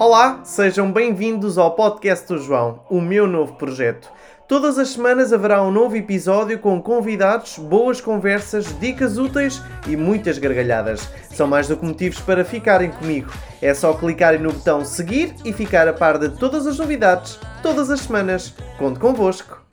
Olá, sejam bem-vindos ao podcast do João, o meu novo projeto. Todas as semanas haverá um novo episódio com convidados, boas conversas, dicas úteis e muitas gargalhadas. São mais do que motivos para ficarem comigo. É só clicarem no botão seguir e ficar a par de todas as novidades, todas as semanas. Conto convosco.